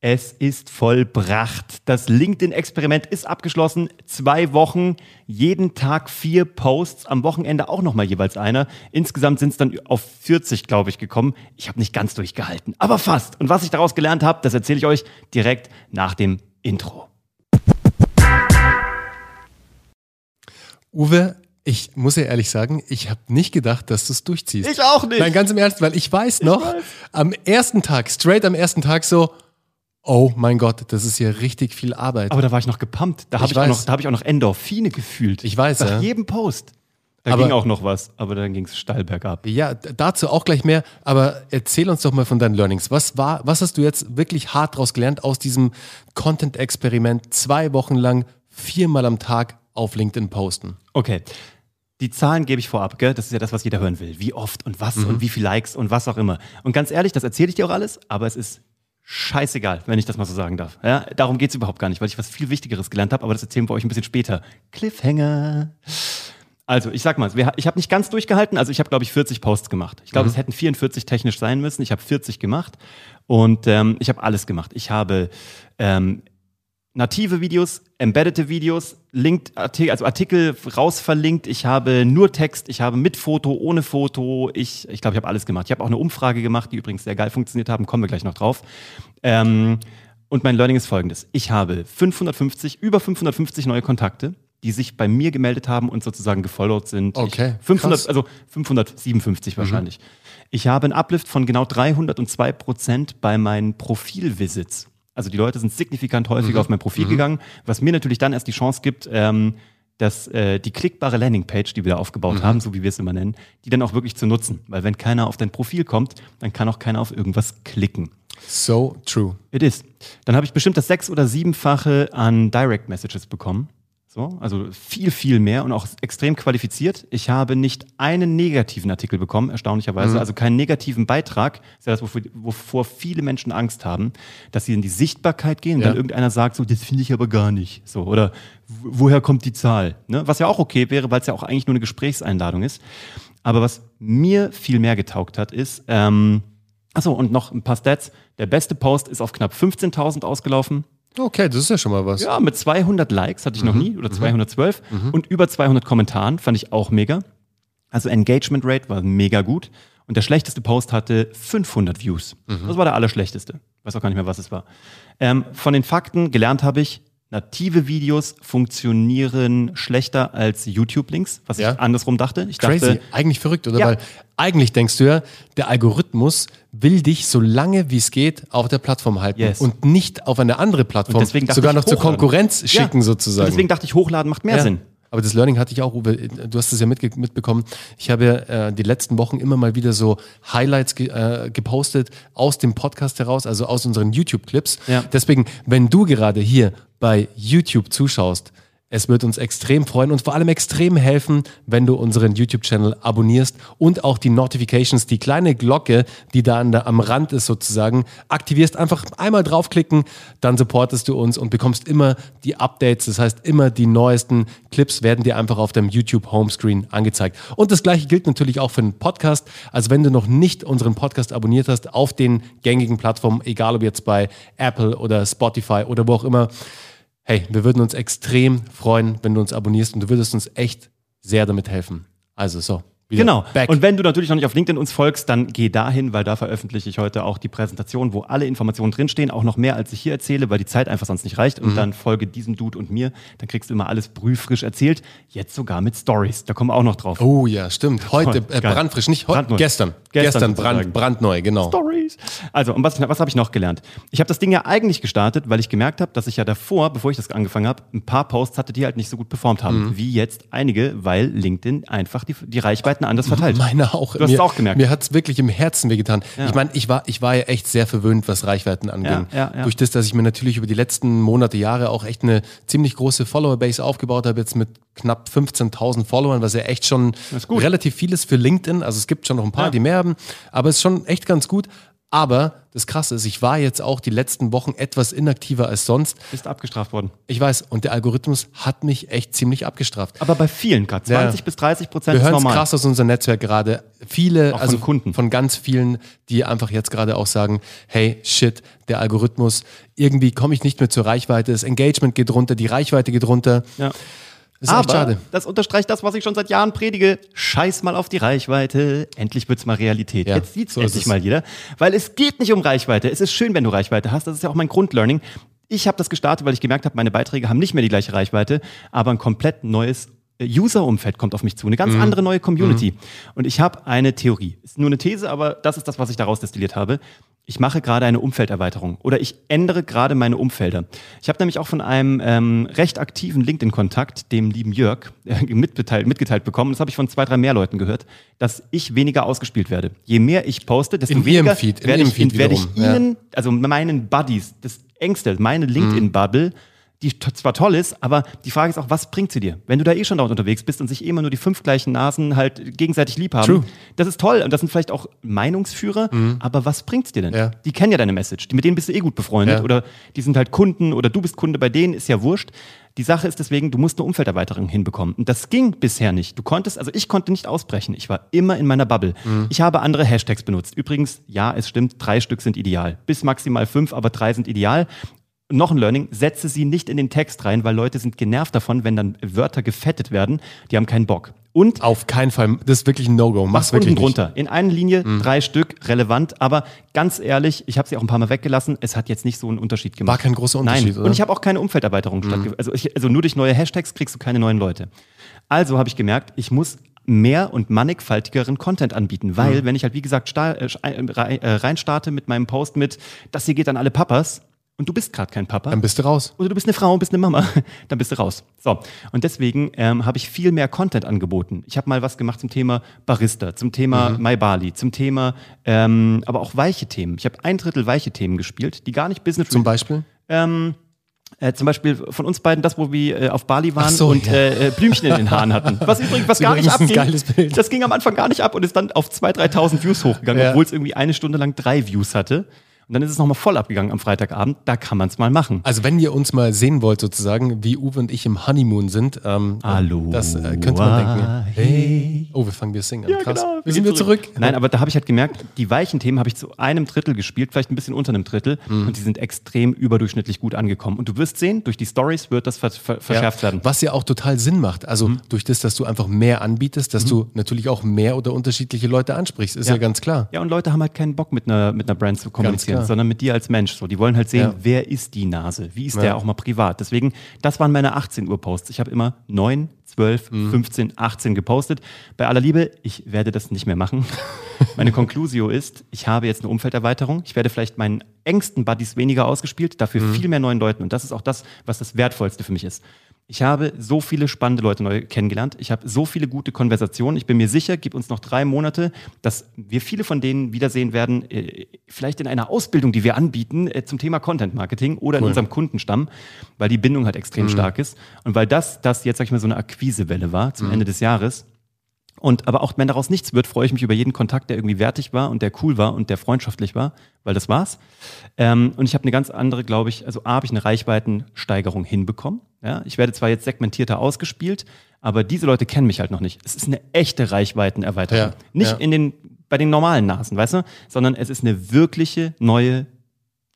Es ist vollbracht. Das LinkedIn-Experiment ist abgeschlossen. Zwei Wochen, jeden Tag vier Posts, am Wochenende auch nochmal jeweils einer. Insgesamt sind es dann auf 40, glaube ich, gekommen. Ich habe nicht ganz durchgehalten, aber fast. Und was ich daraus gelernt habe, das erzähle ich euch direkt nach dem Intro. Uwe, ich muss ja ehrlich sagen, ich habe nicht gedacht, dass du es durchziehst. Ich auch nicht. Nein, ganz im Ernst, weil ich weiß noch, weiß. am ersten Tag, straight am ersten Tag so, oh mein Gott, das ist hier richtig viel Arbeit. Aber da war ich noch gepumpt. Da habe Ich ich, auch noch, da hab ich auch noch Endorphine gefühlt. Ich weiß, Nach ja. jedem Post. Da Aber- ging auch noch was, aber dann ging es steil bergab. ja, dazu auch gleich mehr, aber erzähl uns doch mal von deinen Learnings. Was war, was hast du jetzt wirklich hart daraus gelernt aus diesem Content-Experiment, zwei Wochen lang, viermal am Tag auf LinkedIn posten? Okay. Die Zahlen gebe ich vorab, gell? Das ist ja das, was jeder hören will. Wie oft und was Mhm. und wie viel Likes und was auch immer. Und ganz ehrlich, das erzähle ich dir auch alles, aber es ist scheißegal, wenn ich das mal so sagen darf. Ja? Darum geht es überhaupt gar nicht, weil ich was viel Wichtigeres gelernt habe, aber das erzählen wir euch ein bisschen später. Cliffhanger. Also, ich sag mal, ich habe nicht ganz durchgehalten, also ich habe, glaube ich, 40 Posts gemacht. Ich glaube, es hätten 44 technisch sein müssen. Ich habe 40 gemacht und ähm, ich habe alles gemacht. Ich habe ähm, native Videos, embeddete Videos, linked Artikel, also Artikel raus verlinkt. Ich habe nur Text, ich habe mit Foto, ohne Foto. Ich ich, glaube, ich habe alles gemacht. Ich habe auch eine Umfrage gemacht, die übrigens sehr geil funktioniert haben. Kommen wir gleich noch drauf. Ähm, und mein Learning ist folgendes. Ich habe 550, über 550 neue Kontakte, die sich bei mir gemeldet haben und sozusagen gefollowt sind. Okay, Ich, 500, krass. also 557 wahrscheinlich. Ich habe einen Uplift von genau 302 Prozent bei meinen Profilvisits. Also die Leute sind signifikant häufiger auf mein Profil gegangen, was mir natürlich dann erst die Chance gibt, ähm, dass äh, die klickbare Landingpage, die wir da aufgebaut haben, so wie wir es immer nennen, die dann auch wirklich zu nutzen. Weil wenn keiner auf dein Profil kommt, dann kann auch keiner auf irgendwas klicken. So true. It is. Dann habe ich bestimmt das sechs- oder siebenfache an Direct Messages bekommen. So, also viel, viel mehr und auch extrem qualifiziert. Ich habe nicht einen negativen Artikel bekommen, erstaunlicherweise, also keinen negativen Beitrag. Das ist ja das, wovor, wovor viele Menschen Angst haben, dass sie in die Sichtbarkeit gehen und Ja. dann irgendeiner sagt, so, das finde ich aber gar nicht. So, oder "Wo- woher kommt die Zahl? Ne? Was ja auch okay wäre, weil es ja auch eigentlich nur eine Gesprächseinladung ist. Aber was mir viel mehr getaugt hat, ist, ähm, Achso, und noch ein paar Stats. Der beste Post ist auf knapp 15.000 ausgelaufen. Okay, das ist ja schon mal was. Ja, mit 200 Likes hatte ich noch nie oder 212 und über 200 Kommentaren fand ich auch mega. Also Engagement Rate war mega gut und der schlechteste Post hatte 500 Views. Das war der allerschlechteste. Weiß auch gar nicht mehr, was es war. Ähm, von den Fakten gelernt habe ich, native Videos funktionieren schlechter als YouTube-Links, was Ja. ich andersrum dachte. Ich Crazy, dachte, eigentlich verrückt, oder? Ja. Weil eigentlich denkst du ja, der Algorithmus will dich so lange wie es geht auf der Plattform halten Yes. und nicht auf eine andere Plattform, Und deswegen dachte sogar noch zur. Konkurrenz schicken Ja. sozusagen. Und deswegen dachte ich, hochladen macht mehr Ja. Sinn. Aber das Learning hatte ich auch, Uwe. Du hast es ja mitge mitbekommen. Ich habe ja äh, die letzten Wochen immer mal wieder so Highlights ge äh, gepostet aus dem Podcast heraus, also aus unseren YouTube-Clips. Ja. Deswegen, wenn du gerade hier bei YouTube zuschaust, es wird uns extrem freuen und vor allem extrem helfen, wenn du unseren YouTube-Channel abonnierst und auch die Notifications, die kleine Glocke, die da am Rand ist sozusagen, aktivierst. Einfach einmal draufklicken, dann supportest du uns und bekommst immer die Updates. Das heißt, immer die neuesten Clips werden dir einfach auf dem YouTube-Homescreen angezeigt. Und das gleiche gilt natürlich auch für den Podcast. Also wenn du noch nicht unseren Podcast abonniert hast auf den gängigen Plattformen, egal ob jetzt bei Apple oder Spotify oder wo auch immer, Hey, wir würden uns extrem freuen, wenn du uns abonnierst und du würdest uns echt sehr damit helfen. Also so. Genau. Back. Und wenn du natürlich noch nicht auf LinkedIn uns folgst, dann geh dahin, weil da veröffentliche ich heute auch die Präsentation, wo alle Informationen drinstehen, auch noch mehr, als ich hier erzähle, weil die Zeit einfach sonst nicht reicht. Mhm. Und dann folge diesem Dude und mir, dann kriegst du immer alles brühfrisch erzählt. Jetzt sogar mit Stories. Da kommen wir auch noch drauf. oh ja, stimmt. Heute äh, brandfrisch, nicht heute, gestern. Gestern Gestern, brand, brandneu, genau. Stories. Also, und was, was habe ich noch gelernt? Ich habe das Ding ja eigentlich gestartet, weil ich gemerkt habe, dass ich ja davor, bevor ich das angefangen habe, ein paar Posts hatte, die halt nicht so gut performt haben. Mhm. Wie jetzt einige, weil LinkedIn einfach die, die Reichweiten anders verteilt. Meine auch. Du hast mir, es auch gemerkt. Mir hat es wirklich im Herzen wehgetan. Ich meine, ich war, ich war ja echt sehr verwöhnt, was Reichweiten anging. Ja, ja, ja. Durch das, dass ich mir natürlich über die letzten Monate, Jahre auch echt eine ziemlich große Follower-Base aufgebaut habe, jetzt mit knapp 15.000 Followern, was ja echt schon relativ viel ist für LinkedIn. Also es gibt schon noch ein paar, Ja. die mehr haben, aber es ist schon echt ganz gut. Aber das Krasse ist, ich war jetzt auch die letzten Wochen etwas inaktiver als sonst. Bist abgestraft worden. Ich weiß, und der Algorithmus hat mich echt ziemlich abgestraft. Aber bei vielen gerade. 20 Ja. bis 30 Prozent Wir ist normal. krass aus unserem Netzwerk gerade. Viele, Auch von also Kunden. von ganz vielen, die einfach jetzt gerade auch sagen, hey, shit, der Algorithmus, irgendwie komme ich nicht mehr zur Reichweite, das Engagement geht runter, die Reichweite geht runter. Ja. Das ist Aber echt schade. das unterstreicht das, was ich schon seit Jahren predige. Scheiß mal auf die Reichweite. Endlich wird's mal Realität. Ja, Jetzt sieht's so endlich mal jeder. Weil es geht nicht um Reichweite. Es ist schön, wenn du Reichweite hast. Das ist ja auch mein Grundlearning. Ich habe das gestartet, weil ich gemerkt habe, meine Beiträge haben nicht mehr die gleiche Reichweite, aber ein komplett neues äh, User-Umfeld kommt auf mich zu. Eine ganz andere neue Community. Und ich habe eine Theorie. Ist nur eine These, aber das ist das, was ich daraus destilliert habe. Ich mache gerade eine Umfelderweiterung oder ich ändere gerade meine Umfelder. Ich habe nämlich auch von einem ähm, recht aktiven LinkedIn-Kontakt, dem lieben Jörg, äh, mitgeteilt, mitgeteilt bekommen, das habe ich von zwei, drei mehr Leuten gehört, dass ich weniger ausgespielt werde. Je mehr ich poste, desto In weniger Feed, werde ich, Feed werde ich wiederum, ja. Ihnen, also meinen Buddies, das Engste, meine LinkedIn-Bubble, die zwar toll ist, aber die Frage ist auch, was bringt sie dir? Wenn du da eh schon dort unterwegs bist und sich eh immer nur die fünf gleichen Nasen halt gegenseitig lieb haben, True. das ist toll und das sind vielleicht auch Meinungsführer, aber was bringt's dir denn? Ja. Die kennen ja deine Message, die, mit denen bist du eh gut befreundet Ja. oder die sind halt Kunden oder du bist Kunde bei denen, ist ja wurscht. Die Sache ist deswegen, du musst eine Umfelderweiterung hinbekommen. Und das ging bisher nicht. Du konntest, also ich konnte nicht ausbrechen. Ich war immer in meiner Bubble. Ich habe andere Hashtags benutzt. Übrigens, ja, es stimmt, drei Stück sind ideal. Bis maximal fünf, aber drei sind ideal. Noch ein Learning, setze sie nicht in den Text rein, weil Leute sind genervt davon, wenn dann Wörter gefettet werden. Die haben keinen Bock. Und Auf keinen Fall, das ist wirklich ein No-Go. Mach's wirklich unten drunter. In einer Linie drei Stück, relevant. Aber ganz ehrlich, ich habe sie auch ein paar Mal weggelassen. Es hat jetzt nicht so einen Unterschied gemacht. War kein großer Unterschied, Nein. oder? Mhm. Und ich habe auch keine Umfelderweiterung stattgefunden. Also, ich, also nur durch neue Hashtags kriegst du keine neuen Leute. Also habe ich gemerkt, ich muss mehr und mannigfaltigeren Content anbieten, Mhm. weil wenn ich halt wie gesagt äh, äh, rei- äh, reinstarte mit meinem Post mit, das hier geht an alle Papas und du bist gerade kein Papa, Dann bist du raus. oder du bist eine Frau und bist eine Mama, dann bist du raus. So, und deswegen ähm, habe ich viel mehr Content angeboten. Ich habe mal was gemacht zum Thema Barista, zum Thema Mhm. My Bali, zum Thema, ähm, aber auch weiche Themen. Ich habe ein Drittel weiche Themen gespielt, die gar nicht Business Zum Beispiel? ähm, äh, zum Beispiel von uns beiden das, wo wir äh, auf Bali waren so, und ja. äh, äh, Blümchen in den Haaren hatten. Was übrigens was gar nicht abging. geiles Bild. Das ging am Anfang gar nicht ab und ist dann auf 2.000, 3.000 Views hochgegangen, Ja. obwohl es irgendwie eine Stunde lang drei Views hatte. Und dann ist es nochmal voll abgegangen am Freitagabend. Da kann man es mal machen. Also wenn ihr uns mal sehen wollt sozusagen, wie Uwe und ich im Honeymoon sind, ähm, Hallo. das äh, könnte man denken. Hey. Oh, wir fangen wir singen an. Ja, Krass. genau. Wir sind wieder zurück. Nein, aber da habe ich halt gemerkt, die weichen Themen habe ich zu einem Drittel gespielt, vielleicht ein bisschen unter einem Drittel. Mhm. Und die sind extrem überdurchschnittlich gut angekommen. Und du wirst sehen, durch die Stories wird das ver ver verschärft Ja, werden. Was ja auch total Sinn macht. Also Mhm. durch das, dass du einfach mehr anbietest, dass du natürlich auch mehr oder unterschiedliche Leute ansprichst, ist ja, Ja. ganz klar. Ja, und Leute haben halt keinen Bock mit einer, mit einer Brand zu kommunizieren, klar. sondern mit dir als Mensch. So, die wollen halt sehen, Ja. wer ist die Nase? Wie ist Ja. der auch mal privat? Deswegen, das waren meine 18 Uhr Posts. Ich habe immer 9, 12, Mhm. 15, 18 gepostet. Bei aller Liebe, ich werde das nicht mehr machen. Meine Conclusio ist, ich habe jetzt eine Umfelderweiterung. Ich werde vielleicht meinen engsten Buddies weniger ausgespielt, dafür Mhm. viel mehr neuen Leuten. Und das ist auch das, was das Wertvollste für mich ist. Ich habe so viele spannende Leute neu kennengelernt. Ich habe so viele gute Konversationen. Ich bin mir sicher, gib uns noch drei Monate, dass wir viele von denen wiedersehen werden, äh, vielleicht in einer Ausbildung, die wir anbieten äh, zum Thema Content Marketing oder in unserem Kundenstamm, weil die Bindung halt extrem stark ist. Und weil das, das jetzt, sag ich mal, so eine Akquisewelle war zum Ende des Jahres. Und aber auch wenn daraus nichts wird, freue ich mich über jeden Kontakt, der irgendwie wertig war und der cool war und der freundschaftlich war, weil das war's. Ähm, und ich habe eine ganz andere, glaube ich, also A, habe ich eine Reichweitensteigerung hinbekommen. Ja? Ich werde zwar jetzt segmentierter ausgespielt, aber diese Leute kennen mich halt noch nicht. Es ist eine echte Reichweitenerweiterung. Ja, Nicht ja. in den, bei den normalen Nasen, weißt du, sondern es ist eine wirkliche neue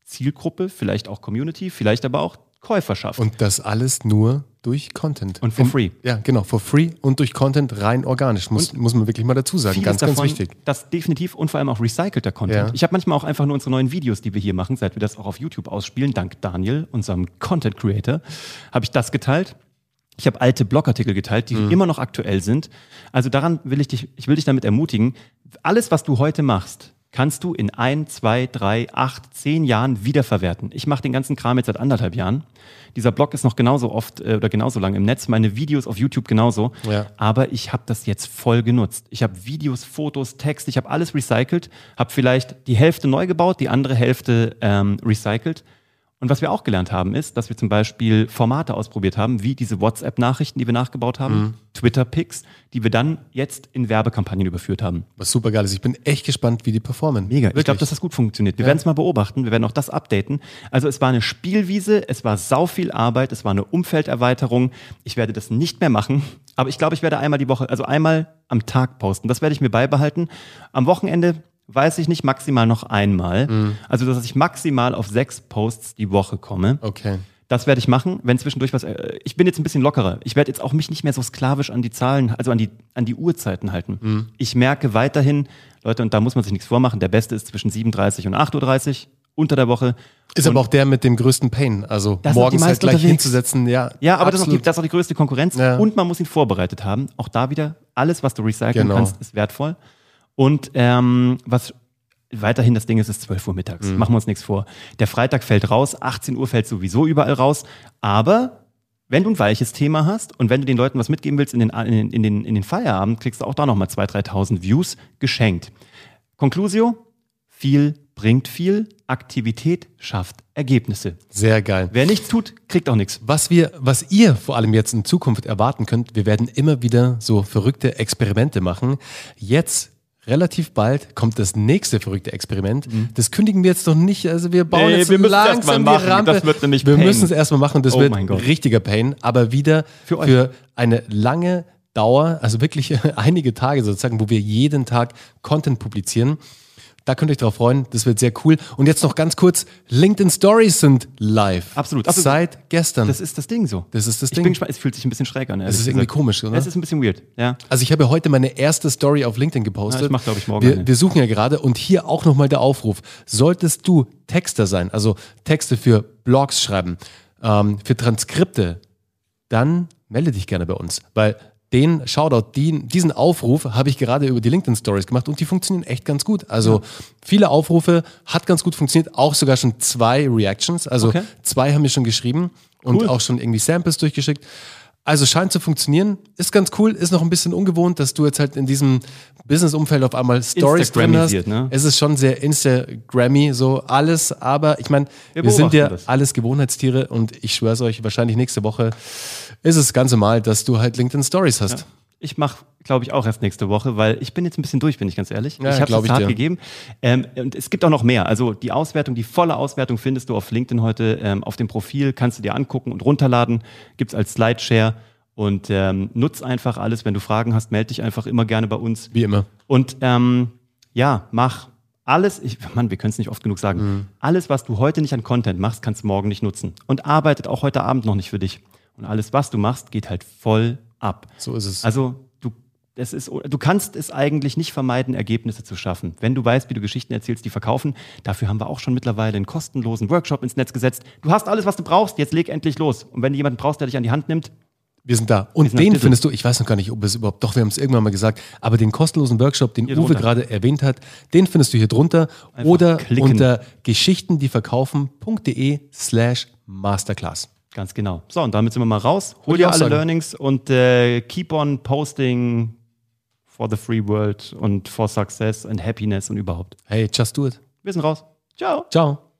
Zielgruppe, vielleicht auch Community, vielleicht aber auch Käuferschaft. Und das alles nur durch Content. Und for free. Ja, genau, for free und durch Content rein organisch. Muss, muss man wirklich mal dazu sagen. Ganz, ganz davon, wichtig. Das definitiv und vor allem auch recycelter Content. Ja. Ich habe manchmal auch einfach nur unsere neuen Videos, die wir hier machen, seit wir das auch auf YouTube ausspielen, dank Daniel, unserem Content Creator, habe ich das geteilt. Ich habe alte Blogartikel geteilt, die Mhm. immer noch aktuell sind. Also daran will ich dich, ich will dich damit ermutigen, alles, was du heute machst, kannst du in ein, zwei, drei, acht, zehn Jahren wiederverwerten. Ich mache den ganzen Kram jetzt seit anderthalb Jahren. Dieser Blog ist noch genauso oft äh, oder genauso lang im Netz, meine Videos auf YouTube genauso. Ja. Aber ich habe das jetzt voll genutzt. Ich habe Videos, Fotos, Text, ich habe alles recycelt, habe vielleicht die Hälfte neu gebaut, die andere Hälfte ähm, recycelt. Und was wir auch gelernt haben, ist, dass wir zum Beispiel Formate ausprobiert haben, wie diese WhatsApp-Nachrichten, die wir nachgebaut haben, Mhm. Twitter-Pics, die wir dann jetzt in Werbekampagnen überführt haben. Was super geil ist. Ich bin echt gespannt, wie die performen. Mega. Ich Wirklich. glaube, dass das gut funktioniert. Wir werden es mal beobachten. Wir werden auch das updaten. Also es war eine Spielwiese, es war sau viel Arbeit, es war eine Umfelderweiterung. Ich werde das nicht mehr machen, aber ich glaube, ich werde einmal die Woche, also einmal am Tag posten. Das werde ich mir beibehalten. Am Wochenende weiß ich nicht, maximal noch einmal. Mhm. Also, dass ich maximal auf sechs Posts die Woche komme. Okay. Das werde ich machen, wenn zwischendurch was. Äh, ich bin jetzt ein bisschen lockerer. Ich werde jetzt auch mich nicht mehr so sklavisch an die Zahlen, also an die, an die Uhrzeiten halten. Mhm. Ich merke weiterhin, Leute, und da muss man sich nichts vormachen, der beste ist zwischen 7.30 und 8.30 Uhr unter der Woche. Ist aber auch der mit dem größten Pain. Also morgens halt gleich unterwegs. hinzusetzen. Ja, Ja, aber das ist, auch die, das ist auch die größte Konkurrenz. Ja. Und man muss ihn vorbereitet haben. Auch da wieder, alles, was du recyceln Genau. kannst, ist wertvoll. Und ähm, was weiterhin das Ding ist, ist 12 Uhr mittags. Mhm. Machen wir uns nichts vor. Der Freitag fällt raus, 18 Uhr fällt sowieso überall raus. Aber wenn du ein weiches Thema hast und wenn du den Leuten was mitgeben willst in den, in den, in den, in den Feierabend, kriegst du auch da nochmal 2.000, 3.000 Views geschenkt. Conclusio, viel bringt viel, Aktivität schafft Ergebnisse. Sehr geil. Wer nichts tut, kriegt auch nichts. Was wir, was ihr vor allem jetzt in Zukunft erwarten könnt, wir werden immer wieder so verrückte Experimente machen. Jetzt relativ bald kommt das nächste verrückte Experiment. Das kündigen wir jetzt noch nicht. Also wir bauen Mhm. Nee, jetzt wir müssen es langsam mal die machen. Rampe. Das wird nämlich wir Pain. müssen es erstmal machen. Das Oh wird richtiger Pain, aber wieder Für für, eine lange Dauer, also wirklich einige Tage sozusagen, wo wir jeden Tag Content publizieren. Da könnt ihr euch drauf freuen. Das wird sehr cool. Und jetzt noch ganz kurz: LinkedIn Stories sind live. Absolut. Also, Seit gestern. Das ist das Ding so. Das ist das ich Ding. bin gespannt, es fühlt sich ein bisschen schräg an. ehrlich ist irgendwie gesagt. komisch, oder? Es ist ein bisschen weird, ja. Also ich habe ja heute meine erste Story auf LinkedIn gepostet. Ja, ich mach, glaub ich, morgen wir, wir suchen ja gerade und hier auch nochmal der Aufruf. Solltest du Texter sein, also Texte für Blogs schreiben, ähm, für Transkripte, dann melde dich gerne bei uns, weil den Shoutout, die, diesen Aufruf habe ich gerade über die LinkedIn Stories gemacht und die funktionieren echt ganz gut. Also viele Aufrufe, hat ganz gut funktioniert, auch sogar schon zwei Reactions, also Okay. zwei haben mir schon geschrieben und Cool. auch schon irgendwie Samples durchgeschickt. Also scheint zu funktionieren, ist ganz cool, ist noch ein bisschen ungewohnt, dass du jetzt halt in diesem Business-Umfeld auf einmal Stories drin hast. Ne? Es ist schon sehr Instagrammy, so alles, aber ich meine, Wir wir, sind ja das. alles Gewohnheitstiere und ich schwöre es euch, wahrscheinlich nächste Woche ist es ganz normal, dass du halt LinkedIn Stories hast. Ich mache, glaube ich, auch erst nächste Woche, weil ich bin jetzt ein bisschen durch, bin ich ganz ehrlich. Ja, ich habe es hart dir. gegeben. Ähm, und es gibt auch noch mehr. Also die Auswertung, die volle Auswertung findest du auf LinkedIn heute ähm, auf dem Profil, kannst du dir angucken und runterladen. Gibt's als Slideshare. Und ähm, nutz einfach alles. Wenn du Fragen hast, melde dich einfach immer gerne bei uns. Wie immer. Und ähm, ja, mach alles, ich, Mann, wir können es nicht oft genug sagen, Mhm. alles, was du heute nicht an Content machst, kannst du morgen nicht nutzen. Und arbeitet auch heute Abend noch nicht für dich. Und alles, was du machst, geht halt voll ab. So ist es. Also du, es ist, du kannst es eigentlich nicht vermeiden, Ergebnisse zu schaffen. Wenn du weißt, wie du Geschichten erzählst, die verkaufen, dafür haben wir auch schon mittlerweile einen kostenlosen Workshop ins Netz gesetzt. Du hast alles, was du brauchst, jetzt leg endlich los. Und wenn du jemanden brauchst, der dich an die Hand nimmt, Wir sind da. Und sind den findest du, ich weiß noch gar nicht, ob es überhaupt, doch, wir haben es irgendwann mal gesagt, aber den kostenlosen Workshop, den Hier Uwe drunter. gerade erwähnt hat, den findest du hier drunter Einfach oder klicken. unter geschichtendieverkaufen.de slash masterclass. Ganz genau. So, und damit sind wir mal raus. Hol dir alle sagen. Learnings und äh, keep on posting for the free world und for success and happiness und überhaupt. Hey, just do it. Wir sind raus. Ciao. Ciao.